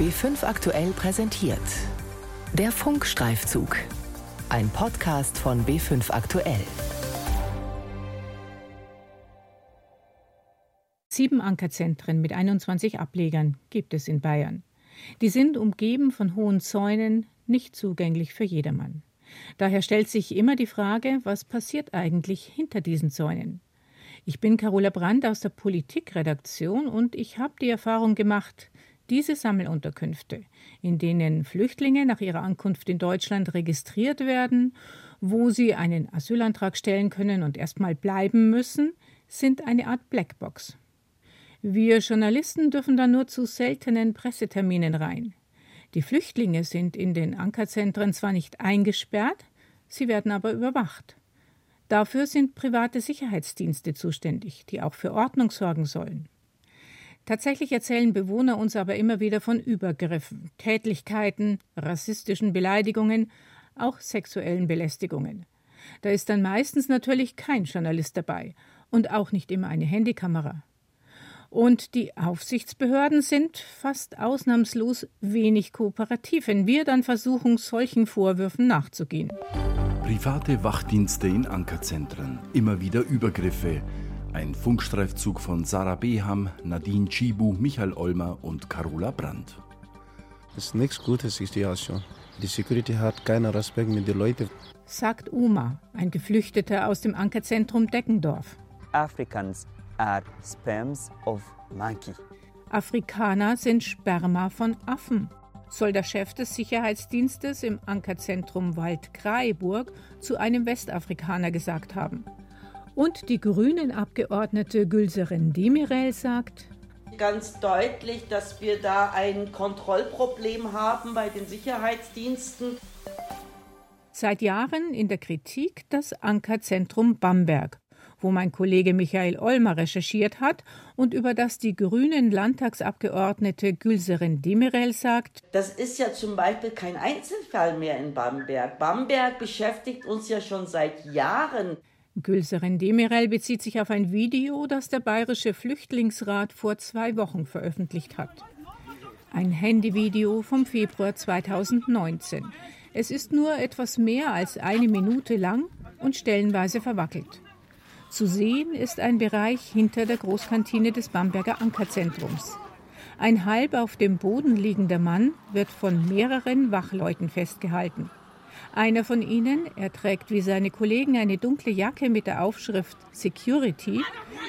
B5 aktuell präsentiert. Der Funkstreifzug. Ein Podcast von B5 aktuell. Sieben Ankerzentren mit 21 Ablegern gibt es in Bayern. Die sind umgeben von hohen Zäunen, nicht zugänglich für jedermann. Daher stellt sich immer die Frage, was passiert eigentlich hinter diesen Zäunen? Ich bin Carola Brandt aus der Politikredaktion und ich habe die Erfahrung gemacht, diese Sammelunterkünfte, in denen Flüchtlinge nach ihrer Ankunft in Deutschland registriert werden, wo sie einen Asylantrag stellen können und erstmal bleiben müssen, sind eine Art Blackbox. Wir Journalisten dürfen da nur zu seltenen Presseterminen rein. Die Flüchtlinge sind in den Ankerzentren zwar nicht eingesperrt, sie werden aber überwacht. Dafür sind private Sicherheitsdienste zuständig, die auch für Ordnung sorgen sollen. Tatsächlich erzählen Bewohner uns aber immer wieder von Übergriffen, Tätlichkeiten, rassistischen Beleidigungen, auch sexuellen Belästigungen. Da ist dann meistens natürlich kein Journalist dabei und auch nicht immer eine Handykamera. Und die Aufsichtsbehörden sind fast ausnahmslos wenig kooperativ, wenn wir dann versuchen, solchen Vorwürfen nachzugehen. Private Wachdienste in Ankerzentren, immer wieder Übergriffe. Ein Funkstreifzug von Sarah Beham, Nadine Chibu, Michael Olmer und Carola Brandt. Das ist nichts Gutes, ist die schon. Die Security hat keinen Respekt mit den Leuten. Sagt Uma, ein Geflüchteter aus dem Ankerzentrum Deckendorf. Africans are sperms of monkey. Afrikaner sind Sperma von Affen, soll der Chef des Sicherheitsdienstes im Ankerzentrum Wald-Kraeburg zu einem Westafrikaner gesagt haben. Und die Grünen-Abgeordnete Gülserin Demirel sagt, ganz deutlich, dass wir da ein Kontrollproblem haben bei den Sicherheitsdiensten. Seit Jahren in der Kritik das Ankerzentrum Bamberg wo mein Kollege Michael Olmer recherchiert hat und über das die grünen Landtagsabgeordnete Gülserin Demirel sagt, das ist ja zum Beispiel kein Einzelfall mehr in Bamberg. Bamberg beschäftigt uns ja schon seit Jahren. Gülserin Demirel bezieht sich auf ein Video, das der Bayerische Flüchtlingsrat vor zwei Wochen veröffentlicht hat. Ein Handyvideo vom Februar 2019. Es ist nur etwas mehr als eine Minute lang und stellenweise verwackelt. Zu sehen ist ein Bereich hinter der Großkantine des Bamberger Ankerzentrums. Ein halb auf dem Boden liegender Mann wird von mehreren Wachleuten festgehalten. Einer von ihnen, er trägt wie seine Kollegen eine dunkle Jacke mit der Aufschrift Security,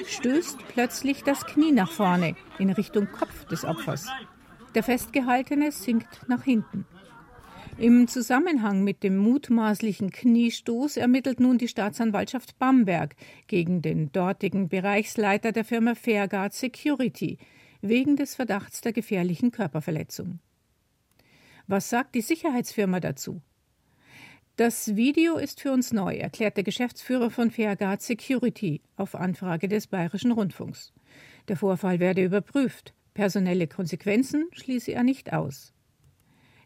stößt plötzlich das Knie nach vorne in Richtung Kopf des Opfers. Der Festgehaltene sinkt nach hinten. Im Zusammenhang mit dem mutmaßlichen Kniestoß ermittelt nun die Staatsanwaltschaft Bamberg gegen den dortigen Bereichsleiter der Firma Fairguard Security wegen des Verdachts der gefährlichen Körperverletzung. Was sagt die Sicherheitsfirma dazu? Das Video ist für uns neu, erklärt der Geschäftsführer von Fairguard Security auf Anfrage des Bayerischen Rundfunks. Der Vorfall werde überprüft. Personelle Konsequenzen schließe er nicht aus.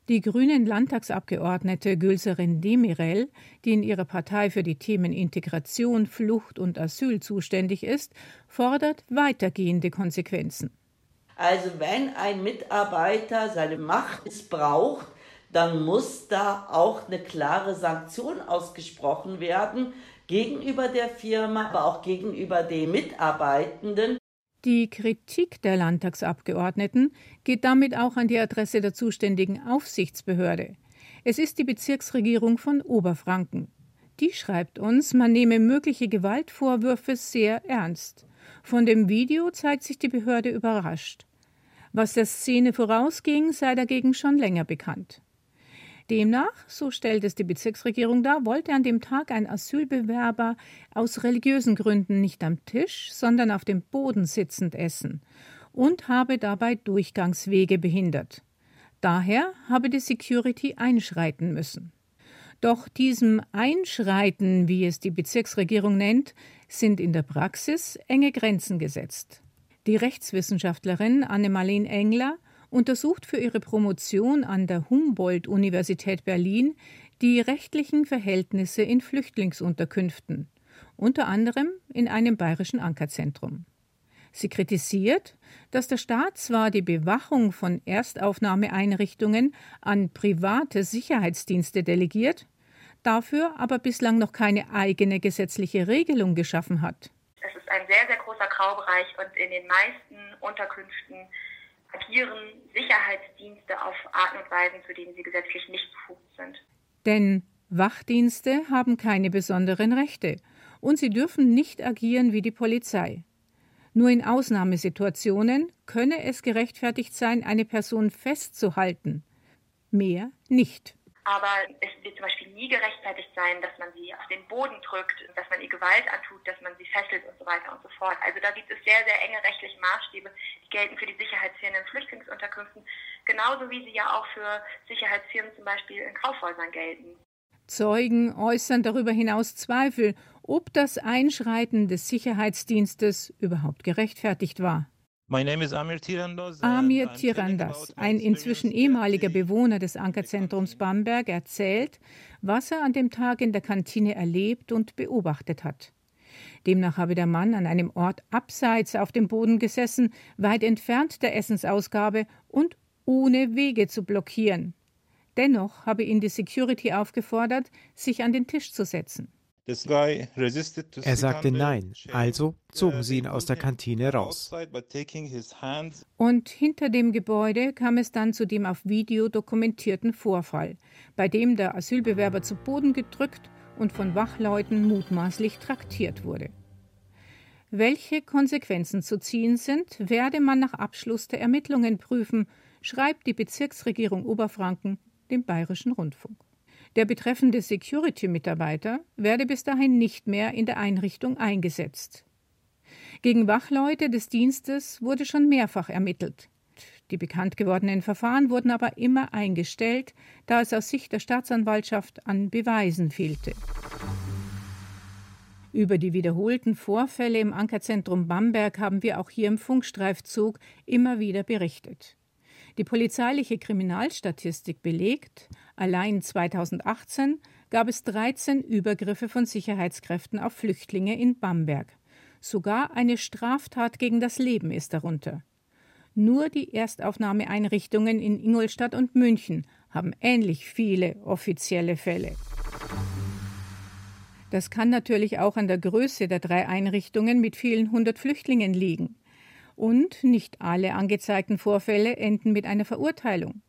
Die grünen Landtagsabgeordnete Gülserin Demirel, die in ihrer Partei für die Themen Integration, Flucht und Asyl zuständig ist, fordert weitergehende Konsequenzen. Also wenn ein Mitarbeiter seine Macht missbraucht, dann muss da auch eine klare Sanktion ausgesprochen werden gegenüber der Firma, aber auch gegenüber den Mitarbeitenden. Die Kritik der Landtagsabgeordneten geht damit auch an die Adresse der zuständigen Aufsichtsbehörde. Es ist die Bezirksregierung von Oberfranken. Die schreibt uns, man nehme mögliche Gewaltvorwürfe sehr ernst. Von dem Video zeigt sich die Behörde überrascht. Was der Szene vorausging, sei dagegen schon länger bekannt. Demnach, so stellt es die Bezirksregierung dar, wollte an dem Tag ein Asylbewerber aus religiösen Gründen nicht am Tisch, sondern auf dem Boden sitzend essen und habe dabei Durchgangswege behindert. Daher habe die Security einschreiten müssen. Doch diesem Einschreiten, wie es die Bezirksregierung nennt, sind in der Praxis enge Grenzen gesetzt. Die Rechtswissenschaftlerin Annemalin Engler untersucht für ihre Promotion an der Humboldt-Universität Berlin die rechtlichen Verhältnisse in Flüchtlingsunterkünften, unter anderem in einem bayerischen Ankerzentrum. Sie kritisiert, dass der Staat zwar die Bewachung von Erstaufnahmeeinrichtungen an private Sicherheitsdienste delegiert, dafür aber bislang noch keine eigene gesetzliche Regelung geschaffen hat. Es ist ein sehr, sehr großer Graubereich und in den meisten Unterkünften agieren Sicherheitsdienste auf Arten und Weisen, zu denen sie gesetzlich nicht befugt sind. Denn Wachdienste haben keine besonderen Rechte und sie dürfen nicht agieren wie die Polizei. Nur in Ausnahmesituationen könne es gerechtfertigt sein, eine Person festzuhalten. Mehr nicht. Aber es wird zum Beispiel nie gerechtfertigt sein, dass man sie auf den Boden drückt, dass man ihr Gewalt antut, dass man sie fesselt und so weiter und so fort. Also da gibt es sehr, sehr enge rechtliche Maßstäbe, die gelten für die Sicherheitsfirmen in Flüchtlingsunterkünften, genauso wie sie ja auch für Sicherheitsfirmen zum Beispiel in Kaufhäusern gelten. Zeugen äußern darüber hinaus Zweifel, ob das Einschreiten des Sicherheitsdienstes überhaupt gerechtfertigt war. Amir Tirandas, ein inzwischen ehemaliger Bewohner des Ankerzentrums Bamberg, erzählt, was er an dem Tag in der Kantine erlebt und beobachtet hat. Demnach habe der Mann an einem Ort abseits auf dem Boden gesessen, weit entfernt der Essensausgabe und ohne Wege zu blockieren. Dennoch habe ihn die Security aufgefordert, sich an den Tisch zu setzen. Er sagte Nein, also zogen sie ihn aus der Kantine raus. Und hinter dem Gebäude kam es dann zu dem auf Video dokumentierten Vorfall, bei dem der Asylbewerber zu Boden gedrückt und von Wachleuten mutmaßlich traktiert wurde. Welche Konsequenzen zu ziehen sind, werde man nach Abschluss der Ermittlungen prüfen, schreibt die Bezirksregierung Oberfranken dem Bayerischen Rundfunk. Der betreffende Security-Mitarbeiter werde bis dahin nicht mehr in der Einrichtung eingesetzt. Gegen Wachleute des Dienstes wurde schon mehrfach ermittelt. Die bekannt gewordenen Verfahren wurden aber immer eingestellt, da es aus Sicht der Staatsanwaltschaft an Beweisen fehlte. Über die wiederholten Vorfälle im Ankerzentrum Bamberg haben wir auch hier im Funkstreifzug immer wieder berichtet. Die polizeiliche Kriminalstatistik belegt, allein 2018 gab es 13 Übergriffe von Sicherheitskräften auf Flüchtlinge in Bamberg. Sogar eine Straftat gegen das Leben ist darunter. Nur die Erstaufnahmeeinrichtungen in Ingolstadt und München haben ähnlich viele offizielle Fälle. Das kann natürlich auch an der Größe der drei Einrichtungen mit vielen hundert Flüchtlingen liegen und nicht alle angezeigten Vorfälle enden mit einer Verurteilung.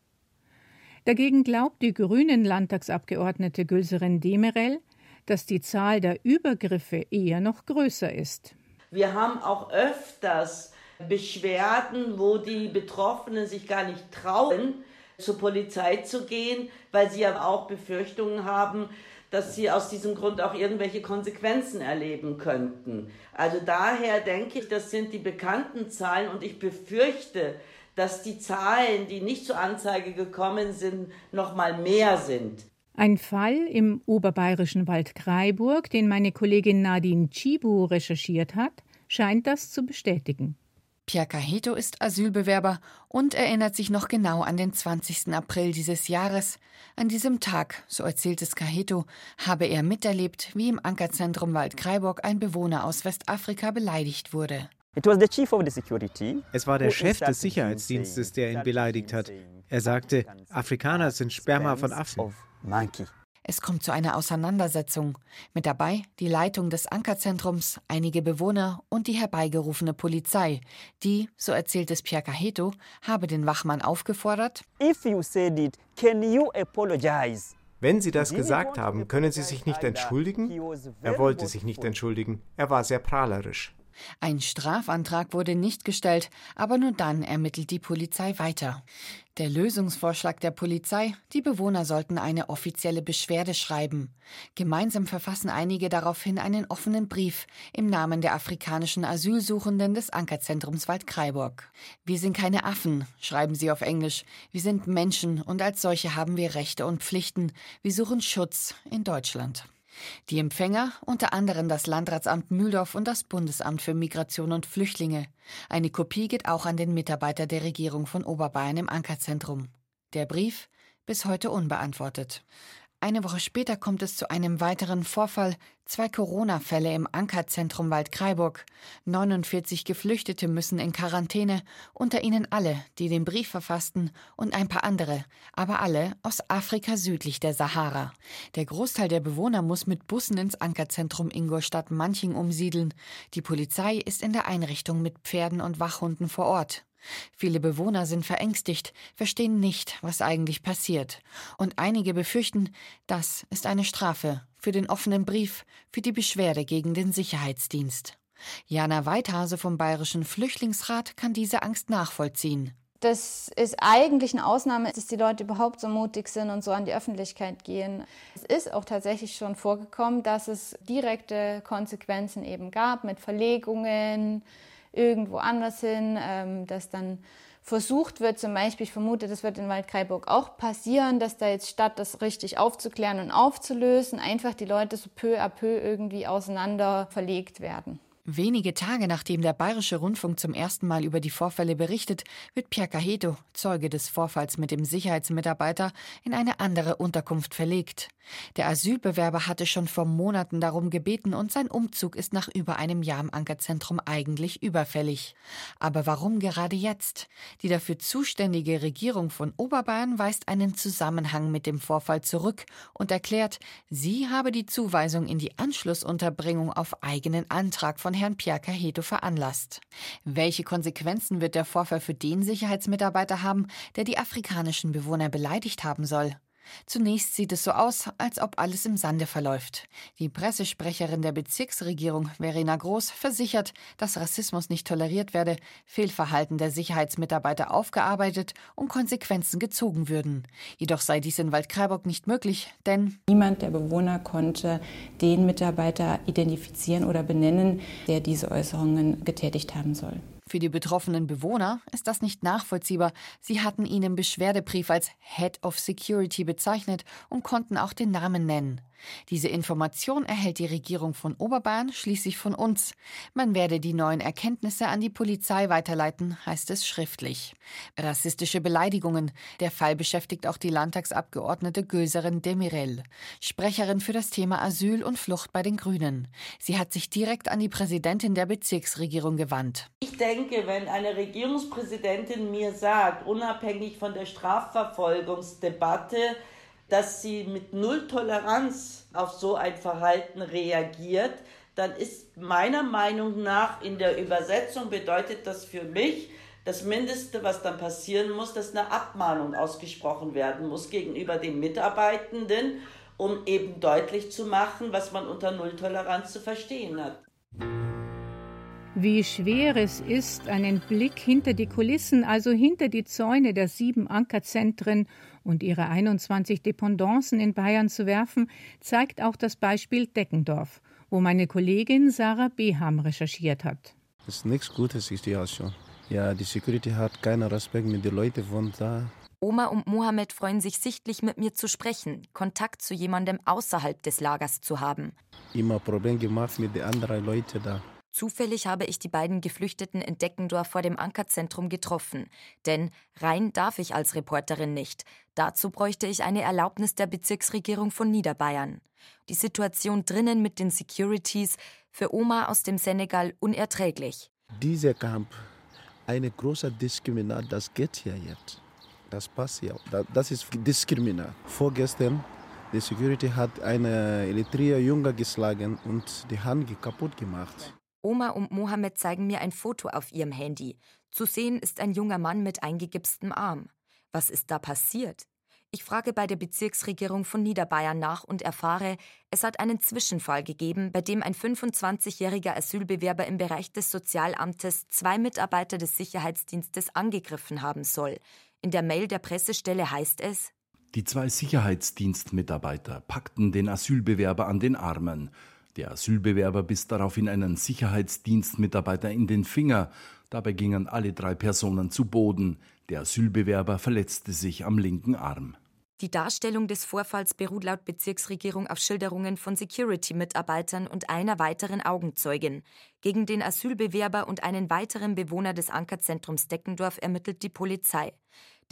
Dagegen glaubt die grünen Landtagsabgeordnete Gülseren Demerel, dass die Zahl der Übergriffe eher noch größer ist. Wir haben auch öfters Beschwerden, wo die Betroffenen sich gar nicht trauen, zur Polizei zu gehen, weil sie ja auch Befürchtungen haben, dass sie aus diesem Grund auch irgendwelche Konsequenzen erleben könnten. Also daher denke ich, das sind die bekannten Zahlen und ich befürchte, dass die Zahlen, die nicht zur Anzeige gekommen sind, noch mal mehr sind. Ein Fall im oberbayerischen Wald Kreiburg, den meine Kollegin Nadine Chibu recherchiert hat, scheint das zu bestätigen. Pierre Caheto ist Asylbewerber und erinnert sich noch genau an den 20. April dieses Jahres. An diesem Tag, so erzählt es Caheto, habe er miterlebt, wie im Ankerzentrum Waldkraiburg ein Bewohner aus Westafrika beleidigt wurde. Es war der Chef des Sicherheitsdienstes, der ihn beleidigt hat. Er sagte, Afrikaner sind Sperma von Affen. Es kommt zu einer Auseinandersetzung. Mit dabei die Leitung des Ankerzentrums, einige Bewohner und die herbeigerufene Polizei. Die, so erzählt es Pierre Caheto, habe den Wachmann aufgefordert: Wenn Sie das gesagt haben, können Sie sich nicht entschuldigen? Er wollte sich nicht entschuldigen. Er war sehr prahlerisch. Ein Strafantrag wurde nicht gestellt, aber nur dann ermittelt die Polizei weiter. Der Lösungsvorschlag der Polizei, die Bewohner sollten eine offizielle Beschwerde schreiben. Gemeinsam verfassen einige daraufhin einen offenen Brief im Namen der afrikanischen Asylsuchenden des Ankerzentrums Waldkraiburg. Wir sind keine Affen, schreiben sie auf Englisch. Wir sind Menschen und als solche haben wir Rechte und Pflichten. Wir suchen Schutz in Deutschland. Die Empfänger unter anderem das Landratsamt Mühldorf und das Bundesamt für Migration und Flüchtlinge. Eine Kopie geht auch an den Mitarbeiter der Regierung von Oberbayern im Ankerzentrum. Der Brief bis heute unbeantwortet. Eine Woche später kommt es zu einem weiteren Vorfall. Zwei Corona-Fälle im Ankerzentrum Waldkraiburg. 49 Geflüchtete müssen in Quarantäne, unter ihnen alle, die den Brief verfassten und ein paar andere, aber alle aus Afrika südlich der Sahara. Der Großteil der Bewohner muss mit Bussen ins Ankerzentrum Ingolstadt-Manching umsiedeln. Die Polizei ist in der Einrichtung mit Pferden und Wachhunden vor Ort. Viele Bewohner sind verängstigt, verstehen nicht, was eigentlich passiert. Und einige befürchten, das ist eine Strafe für den offenen Brief, für die Beschwerde gegen den Sicherheitsdienst. Jana Weithase vom Bayerischen Flüchtlingsrat kann diese Angst nachvollziehen. Das ist eigentlich eine Ausnahme, dass die Leute überhaupt so mutig sind und so an die Öffentlichkeit gehen. Es ist auch tatsächlich schon vorgekommen, dass es direkte Konsequenzen eben gab mit Verlegungen, irgendwo anders hin, ähm, dass dann versucht wird, zum Beispiel, ich vermute, das wird in Waldkraiburg auch passieren, dass da jetzt statt das richtig aufzuklären und aufzulösen, einfach die Leute so peu à peu irgendwie auseinander verlegt werden. Wenige Tage nachdem der Bayerische Rundfunk zum ersten Mal über die Vorfälle berichtet, wird Pierre Caheto, Zeuge des Vorfalls mit dem Sicherheitsmitarbeiter, in eine andere Unterkunft verlegt. Der Asylbewerber hatte schon vor Monaten darum gebeten und sein Umzug ist nach über einem Jahr im Ankerzentrum eigentlich überfällig. Aber warum gerade jetzt? Die dafür zuständige Regierung von Oberbayern weist einen Zusammenhang mit dem Vorfall zurück und erklärt, sie habe die Zuweisung in die Anschlussunterbringung auf eigenen Antrag von Herrn Pierre Caheto veranlasst. Welche Konsequenzen wird der Vorfall für den Sicherheitsmitarbeiter haben, der die afrikanischen Bewohner beleidigt haben soll? Zunächst sieht es so aus, als ob alles im Sande verläuft. Die Pressesprecherin der Bezirksregierung, Verena Groß, versichert, dass Rassismus nicht toleriert werde, Fehlverhalten der Sicherheitsmitarbeiter aufgearbeitet und Konsequenzen gezogen würden. Jedoch sei dies in Waldkraiburg nicht möglich, denn niemand der Bewohner konnte den Mitarbeiter identifizieren oder benennen, der diese Äußerungen getätigt haben soll. Für die betroffenen Bewohner ist das nicht nachvollziehbar. Sie hatten ihn im Beschwerdebrief als Head of Security bezeichnet und konnten auch den Namen nennen. Diese Information erhält die Regierung von Oberbayern schließlich von uns. Man werde die neuen Erkenntnisse an die Polizei weiterleiten, heißt es schriftlich. Rassistische Beleidigungen. Der Fall beschäftigt auch die Landtagsabgeordnete Göserin Demirel, Sprecherin für das Thema Asyl und Flucht bei den Grünen. Sie hat sich direkt an die Präsidentin der Bezirksregierung gewandt. Ich denke, wenn eine Regierungspräsidentin mir sagt, unabhängig von der Strafverfolgungsdebatte, dass sie mit Null Toleranz auf so ein Verhalten reagiert, dann ist meiner Meinung nach in der Übersetzung bedeutet das für mich, das Mindeste, was dann passieren muss, dass eine Abmahnung ausgesprochen werden muss gegenüber den Mitarbeitenden, um eben deutlich zu machen, was man unter Nulltoleranz zu verstehen hat. Wie schwer es ist, einen Blick hinter die Kulissen, also hinter die Zäune der sieben Ankerzentren und ihre 21 Dependancen in Bayern zu werfen, zeigt auch das Beispiel Deckendorf, wo meine Kollegin Sarah Beham recherchiert hat. Das ist nichts Gutes, ist die schon. Ja, die Security hat keinen Respekt mit den Leuten von da. Oma und Mohammed freuen sich sichtlich, mit mir zu sprechen, Kontakt zu jemandem außerhalb des Lagers zu haben. Immer Probleme gemacht mit den anderen Leuten da. Zufällig habe ich die beiden Geflüchteten in Deckendorf vor dem Ankerzentrum getroffen. Denn rein darf ich als Reporterin nicht. Dazu bräuchte ich eine Erlaubnis der Bezirksregierung von Niederbayern. Die Situation drinnen mit den Securities für Oma aus dem Senegal unerträglich. Dieser Kampf, eine große Diskriminat, das geht hier jetzt. Das passt ja. Das ist Diskriminat. Vorgestern die Security hat eine Eritreer Junge geschlagen und die Hand kaputt gemacht. Oma und Mohammed zeigen mir ein Foto auf ihrem Handy. Zu sehen ist ein junger Mann mit eingegipstem Arm. Was ist da passiert? Ich frage bei der Bezirksregierung von Niederbayern nach und erfahre, es hat einen Zwischenfall gegeben, bei dem ein 25-jähriger Asylbewerber im Bereich des Sozialamtes zwei Mitarbeiter des Sicherheitsdienstes angegriffen haben soll. In der Mail der Pressestelle heißt es, die zwei Sicherheitsdienstmitarbeiter packten den Asylbewerber an den Armen. Der Asylbewerber biss daraufhin einen Sicherheitsdienstmitarbeiter in den Finger. Dabei gingen alle drei Personen zu Boden. Der Asylbewerber verletzte sich am linken Arm. Die Darstellung des Vorfalls beruht laut Bezirksregierung auf Schilderungen von Security-Mitarbeitern und einer weiteren Augenzeugin. Gegen den Asylbewerber und einen weiteren Bewohner des Ankerzentrums Deckendorf ermittelt die Polizei.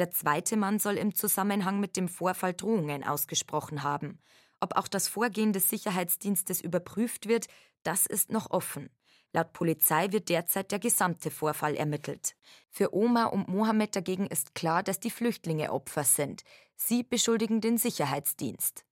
Der zweite Mann soll im Zusammenhang mit dem Vorfall Drohungen ausgesprochen haben. Ob auch das Vorgehen des Sicherheitsdienstes überprüft wird, das ist noch offen. Laut Polizei wird derzeit der gesamte Vorfall ermittelt. Für Oma und Mohammed dagegen ist klar, dass die Flüchtlinge Opfer sind. Sie beschuldigen den Sicherheitsdienst.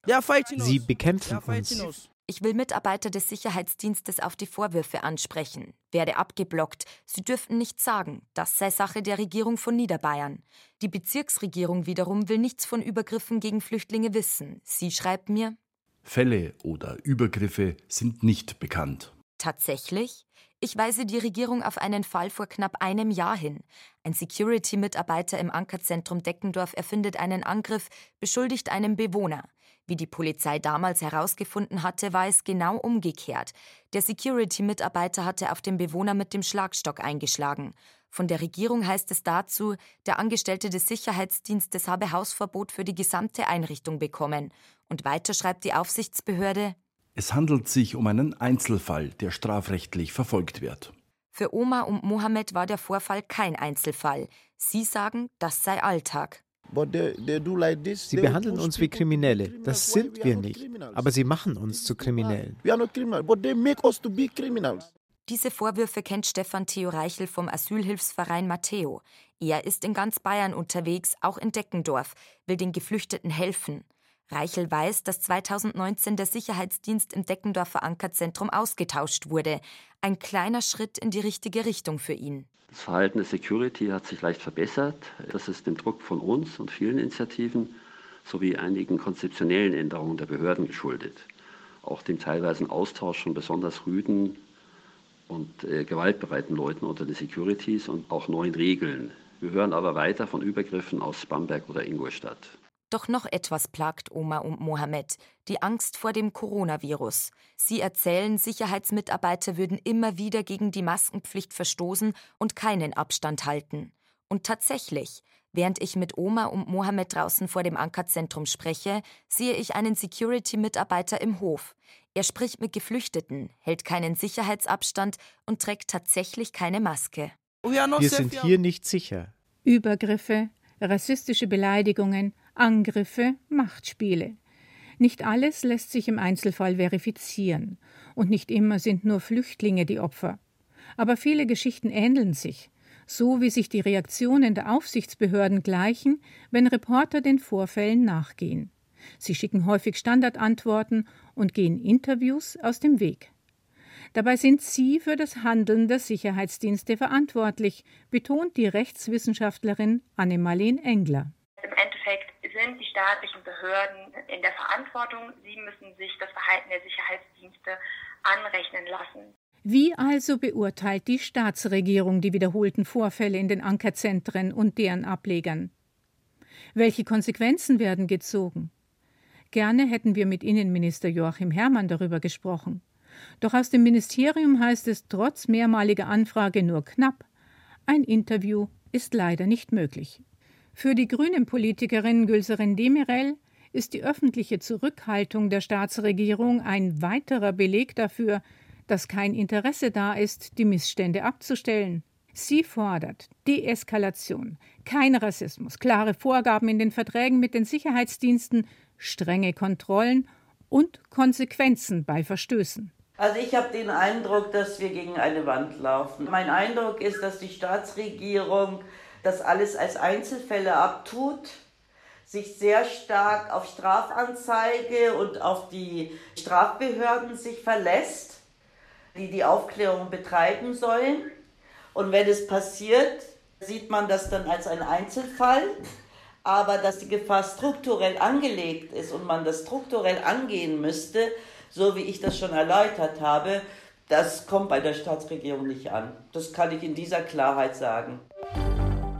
Sie bekämpfen uns. Ich will Mitarbeiter des Sicherheitsdienstes auf die Vorwürfe ansprechen. Werde abgeblockt. Sie dürften nichts sagen. Das sei Sache der Regierung von Niederbayern. Die Bezirksregierung wiederum will nichts von Übergriffen gegen Flüchtlinge wissen. Sie schreibt mir: Fälle oder Übergriffe sind nicht bekannt. Tatsächlich? Ich weise die Regierung auf einen Fall vor knapp einem Jahr hin. Ein Security-Mitarbeiter im Ankerzentrum Deckendorf erfindet einen Angriff, beschuldigt einen Bewohner. Wie die Polizei damals herausgefunden hatte, war es genau umgekehrt. Der Security-Mitarbeiter hatte auf den Bewohner mit dem Schlagstock eingeschlagen. Von der Regierung heißt es dazu, der Angestellte des Sicherheitsdienstes habe Hausverbot für die gesamte Einrichtung bekommen. Und weiter schreibt die Aufsichtsbehörde, es handelt sich um einen Einzelfall, der strafrechtlich verfolgt wird. Für Oma und Mohammed war der Vorfall kein Einzelfall. Sie sagen, das sei Alltag. Sie behandeln uns wie Kriminelle. Das sind wir nicht. Aber sie machen uns zu Kriminellen. Diese Vorwürfe kennt Stefan Theo Reichel vom Asylhilfsverein Matteo. Er ist in ganz Bayern unterwegs, auch in Deckendorf, will den Geflüchteten helfen. Reichel weiß, dass 2019 der Sicherheitsdienst im Deckendorfer Ankerzentrum ausgetauscht wurde. Ein kleiner Schritt in die richtige Richtung für ihn. Das Verhalten der Security hat sich leicht verbessert. Das ist dem Druck von uns und vielen Initiativen sowie einigen konzeptionellen Änderungen der Behörden geschuldet. Auch dem teilweisen Austausch von besonders rüden und äh, gewaltbereiten Leuten unter den Securities und auch neuen Regeln. Wir hören aber weiter von Übergriffen aus Bamberg oder Ingolstadt. Doch noch etwas plagt Oma und Mohammed, die Angst vor dem Coronavirus. Sie erzählen, Sicherheitsmitarbeiter würden immer wieder gegen die Maskenpflicht verstoßen und keinen Abstand halten. Und tatsächlich, während ich mit Oma und Mohammed draußen vor dem Ankerzentrum spreche, sehe ich einen Security-Mitarbeiter im Hof. Er spricht mit Geflüchteten, hält keinen Sicherheitsabstand und trägt tatsächlich keine Maske. Wir sind hier nicht sicher. Übergriffe, rassistische Beleidigungen, Angriffe, Machtspiele. Nicht alles lässt sich im Einzelfall verifizieren, und nicht immer sind nur Flüchtlinge die Opfer. Aber viele Geschichten ähneln sich, so wie sich die Reaktionen der Aufsichtsbehörden gleichen, wenn Reporter den Vorfällen nachgehen. Sie schicken häufig Standardantworten und gehen Interviews aus dem Weg. Dabei sind sie für das Handeln der Sicherheitsdienste verantwortlich, betont die Rechtswissenschaftlerin Annemalene Engler. Sind die staatlichen Behörden in der Verantwortung. Sie müssen sich das Verhalten der Sicherheitsdienste anrechnen lassen. Wie also beurteilt die Staatsregierung die wiederholten Vorfälle in den Ankerzentren und deren Ablegern? Welche Konsequenzen werden gezogen? Gerne hätten wir mit Innenminister Joachim Herrmann darüber gesprochen. Doch aus dem Ministerium heißt es trotz mehrmaliger Anfrage nur knapp. Ein Interview ist leider nicht möglich. Für die Grünen-Politikerin Gülserin Demirel ist die öffentliche Zurückhaltung der Staatsregierung ein weiterer Beleg dafür, dass kein Interesse da ist, die Missstände abzustellen. Sie fordert Deeskalation, kein Rassismus, klare Vorgaben in den Verträgen mit den Sicherheitsdiensten, strenge Kontrollen und Konsequenzen bei Verstößen. Also ich habe den Eindruck, dass wir gegen eine Wand laufen. Mein Eindruck ist, dass die Staatsregierung das alles als Einzelfälle abtut, sich sehr stark auf Strafanzeige und auf die Strafbehörden sich verlässt, die die Aufklärung betreiben sollen. Und wenn es passiert, sieht man das dann als ein Einzelfall. Aber dass die Gefahr strukturell angelegt ist und man das strukturell angehen müsste, so wie ich das schon erläutert habe, das kommt bei der Staatsregierung nicht an. Das kann ich in dieser Klarheit sagen.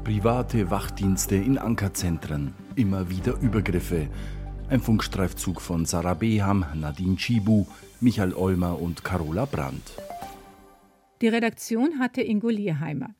Private Wachdienste in Ankerzentren, immer wieder Übergriffe. Ein Funkstreifzug von Sarah Beham, Nadine Chibu, Michael Olmer und Carola Brandt. Die Redaktion hatte Ingo Lierheimer.